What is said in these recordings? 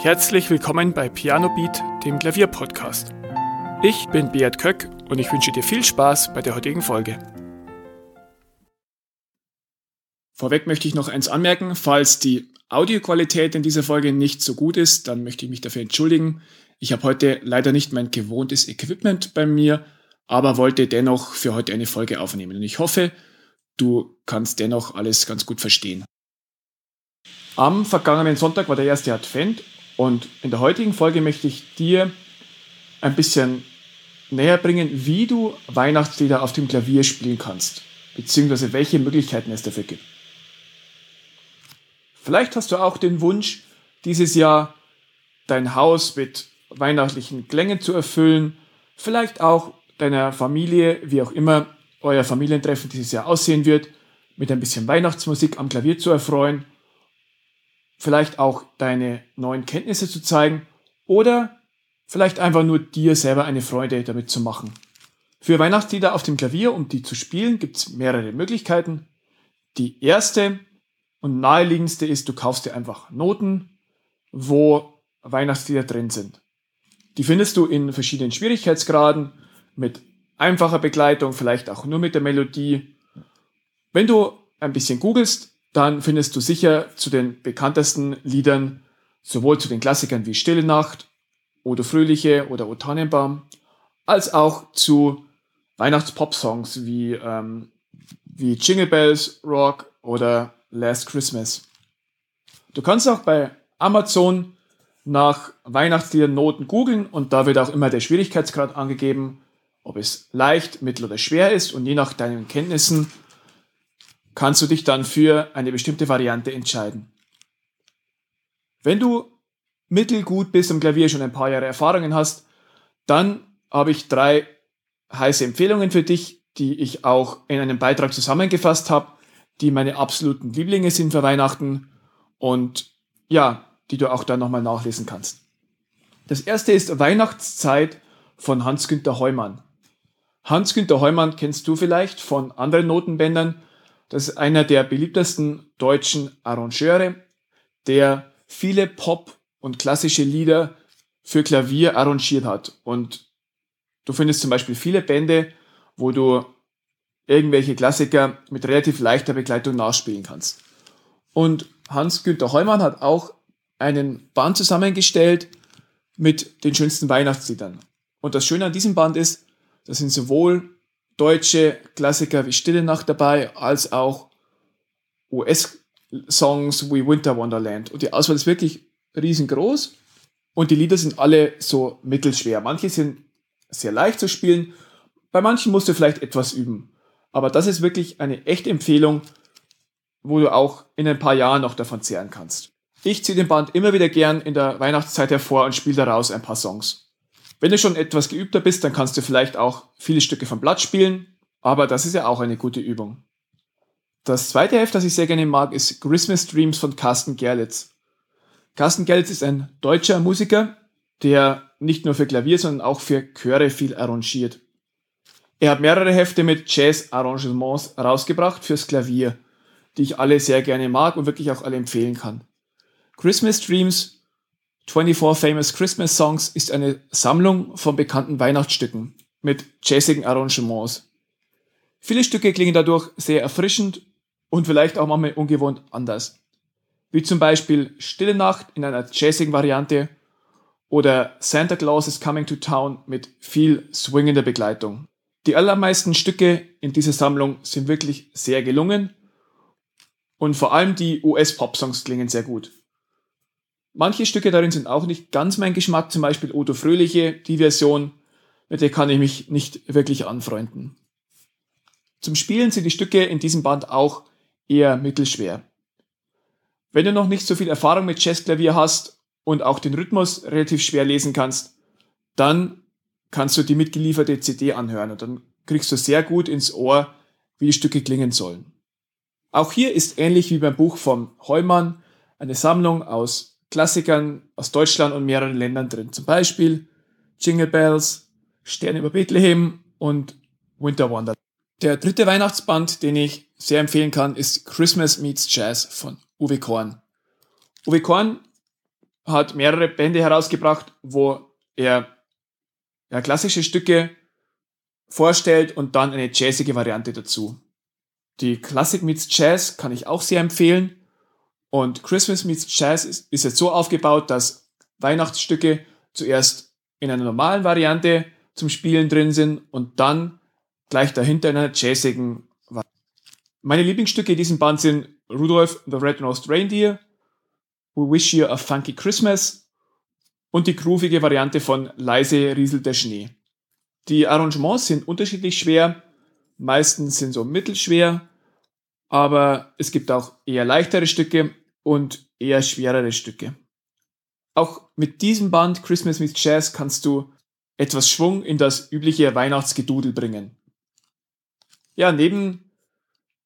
Herzlich willkommen bei Piano Beat, dem Klavierpodcast. Ich bin Beat Köck und ich wünsche dir viel Spaß bei der heutigen Folge. Vorweg möchte ich noch eins anmerken, falls die Audioqualität in dieser Folge nicht so gut ist, dann möchte ich mich dafür entschuldigen. Ich habe heute leider nicht mein gewohntes Equipment bei mir, aber wollte dennoch für heute eine Folge aufnehmen. Und ich hoffe, du kannst dennoch alles ganz gut verstehen. Am vergangenen Sonntag war der erste Advent und in der heutigen Folge möchte ich dir ein bisschen näher bringen, wie du Weihnachtslieder auf dem Klavier spielen kannst, beziehungsweise welche Möglichkeiten es dafür gibt. Vielleicht hast du auch den Wunsch, dieses Jahr dein Haus mit weihnachtlichen Klängen zu erfüllen, vielleicht auch deiner Familie, wie auch immer euer Familientreffen dieses Jahr aussehen wird, mit ein bisschen Weihnachtsmusik am Klavier zu erfreuen, vielleicht auch deine neuen Kenntnisse zu zeigen oder vielleicht einfach nur dir selber eine Freude damit zu machen. Für Weihnachtslieder auf dem Klavier, um die zu spielen, gibt es mehrere Möglichkeiten. Die erste und naheliegendste ist, du kaufst dir einfach Noten, wo Weihnachtslieder drin sind. Die findest du in verschiedenen Schwierigkeitsgraden mit einfacher Begleitung, vielleicht auch nur mit der Melodie. Wenn du ein bisschen googelst, dann findest du sicher zu den bekanntesten Liedern, sowohl zu den Klassikern wie Stille Nacht, oder Fröhliche oder O Tannenbaum, als auch zu Weihnachts-Pop-Songs wie, ähm, wie Jingle Bells, Rock oder Last Christmas. Du kannst auch bei Amazon nach Weihnachtsliedern Noten googeln und da wird auch immer der Schwierigkeitsgrad angegeben ob es leicht, mittel oder schwer ist und je nach deinen Kenntnissen kannst du dich dann für eine bestimmte Variante entscheiden. Wenn du mittelgut bist am Klavier, schon ein paar Jahre Erfahrungen hast, dann habe ich drei heiße Empfehlungen für dich, die ich auch in einem Beitrag zusammengefasst habe, die meine absoluten Lieblinge sind für Weihnachten und ja, die du auch dann nochmal nachlesen kannst. Das erste ist Weihnachtszeit von Hans-Günter Heumann. Hans-Günter Heumann kennst du vielleicht von anderen Notenbändern. Das ist einer der beliebtesten deutschen Arrangeure, der viele Pop- und klassische Lieder für Klavier arrangiert hat. Und du findest zum Beispiel viele Bände, wo du irgendwelche Klassiker mit relativ leichter Begleitung nachspielen kannst. Und Hans-Günter Heumann hat auch einen Band zusammengestellt mit den schönsten Weihnachtsliedern. Und das Schöne an diesem Band ist, da sind sowohl deutsche Klassiker wie Stille Nacht dabei, als auch US-Songs wie Winter Wonderland. Und die Auswahl ist wirklich riesengroß. Und die Lieder sind alle so mittelschwer. Manche sind sehr leicht zu spielen, bei manchen musst du vielleicht etwas üben. Aber das ist wirklich eine echte Empfehlung, wo du auch in ein paar Jahren noch davon zehren kannst. Ich ziehe den Band immer wieder gern in der Weihnachtszeit hervor und spiele daraus ein paar Songs. Wenn du schon etwas geübter bist, dann kannst du vielleicht auch viele Stücke vom Blatt spielen, aber das ist ja auch eine gute Übung. Das zweite Heft, das ich sehr gerne mag, ist Christmas Dreams von Carsten Gerlitz. Carsten Gerlitz ist ein deutscher Musiker, der nicht nur für Klavier, sondern auch für Chöre viel arrangiert. Er hat mehrere Hefte mit Jazz-Arrangements rausgebracht fürs Klavier, die ich alle sehr gerne mag und wirklich auch alle empfehlen kann. Christmas Dreams 24 Famous Christmas Songs ist eine Sammlung von bekannten Weihnachtsstücken mit jazzigen Arrangements. Viele Stücke klingen dadurch sehr erfrischend und vielleicht auch manchmal ungewohnt anders. Wie zum Beispiel Stille Nacht in einer jazzigen Variante oder Santa Claus is Coming to Town mit viel swingender Begleitung. Die allermeisten Stücke in dieser Sammlung sind wirklich sehr gelungen und vor allem die US-Pop-Songs klingen sehr gut. Manche Stücke darin sind auch nicht ganz mein Geschmack, zum Beispiel Odo Fröhliche, die Version, mit der kann ich mich nicht wirklich anfreunden. Zum Spielen sind die Stücke in diesem Band auch eher mittelschwer. Wenn du noch nicht so viel Erfahrung mit Jazzklavier hast und auch den Rhythmus relativ schwer lesen kannst, dann kannst du die mitgelieferte CD anhören und dann kriegst du sehr gut ins Ohr, wie die Stücke klingen sollen. Auch hier ist ähnlich wie beim Buch von Heumann eine Sammlung aus Klassikern aus Deutschland und mehreren Ländern drin. Zum Beispiel Jingle Bells, Sterne über Bethlehem und Winter Wonder. Der dritte Weihnachtsband, den ich sehr empfehlen kann, ist Christmas Meets Jazz von Uwe Korn. Uwe Korn hat mehrere Bände herausgebracht, wo er ja, klassische Stücke vorstellt und dann eine jazzige Variante dazu. Die Classic meets Jazz kann ich auch sehr empfehlen. Und Christmas meets Jazz ist, ist jetzt so aufgebaut, dass Weihnachtsstücke zuerst in einer normalen Variante zum Spielen drin sind und dann gleich dahinter in einer jazzigen Variante. Meine Lieblingsstücke in diesem Band sind Rudolph the Red-Nosed Reindeer, We Wish You a Funky Christmas und die groovige Variante von Leise rieselt der Schnee. Die Arrangements sind unterschiedlich schwer, meistens sind so mittelschwer, aber es gibt auch eher leichtere Stücke und eher schwerere Stücke. Auch mit diesem Band Christmas with Jazz kannst du etwas Schwung in das übliche Weihnachtsgedudel bringen. Ja, neben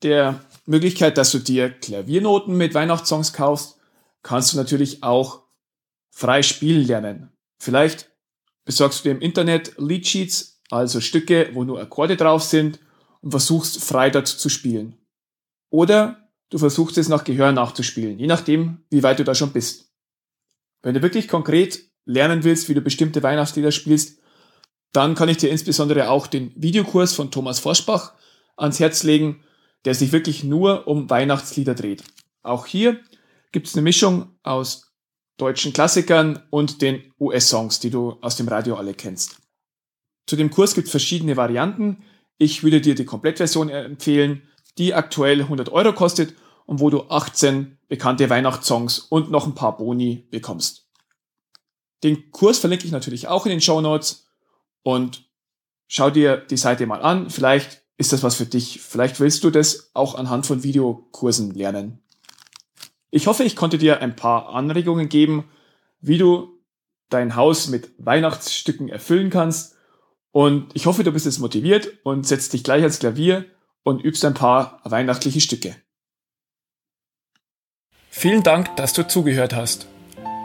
der Möglichkeit, dass du dir Klaviernoten mit Weihnachtssongs kaufst, kannst du natürlich auch frei spielen lernen. Vielleicht besorgst du dir im Internet Leadsheets, also Stücke, wo nur Akkorde drauf sind und versuchst frei dort zu spielen. Oder du versuchst es nach Gehör nachzuspielen, je nachdem, wie weit du da schon bist. Wenn du wirklich konkret lernen willst, wie du bestimmte Weihnachtslieder spielst, dann kann ich dir insbesondere auch den Videokurs von Thomas Forschbach ans Herz legen, der sich wirklich nur um Weihnachtslieder dreht. Auch hier gibt es eine Mischung aus deutschen Klassikern und den US-Songs, die du aus dem Radio alle kennst. Zu dem Kurs gibt es verschiedene Varianten. Ich würde dir die Komplettversion empfehlen, die aktuell 100 Euro kostet und wo du 18 bekannte Weihnachtssongs und noch ein paar Boni bekommst. Den Kurs verlinke ich natürlich auch in den Show Notes und schau dir die Seite mal an. Vielleicht ist das was für dich. Vielleicht willst du das auch anhand von Videokursen lernen. Ich hoffe, ich konnte dir ein paar Anregungen geben, wie du dein Haus mit Weihnachtsstücken erfüllen kannst. Und ich hoffe, du bist jetzt motiviert und setzt dich gleich ans Klavier und übst ein paar weihnachtliche Stücke. Vielen Dank, dass du zugehört hast.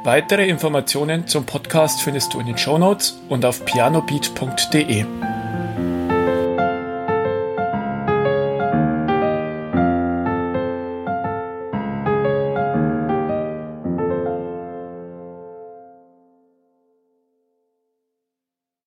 Weitere Informationen zum Podcast findest du in den Show Notes und auf pianobeat.de.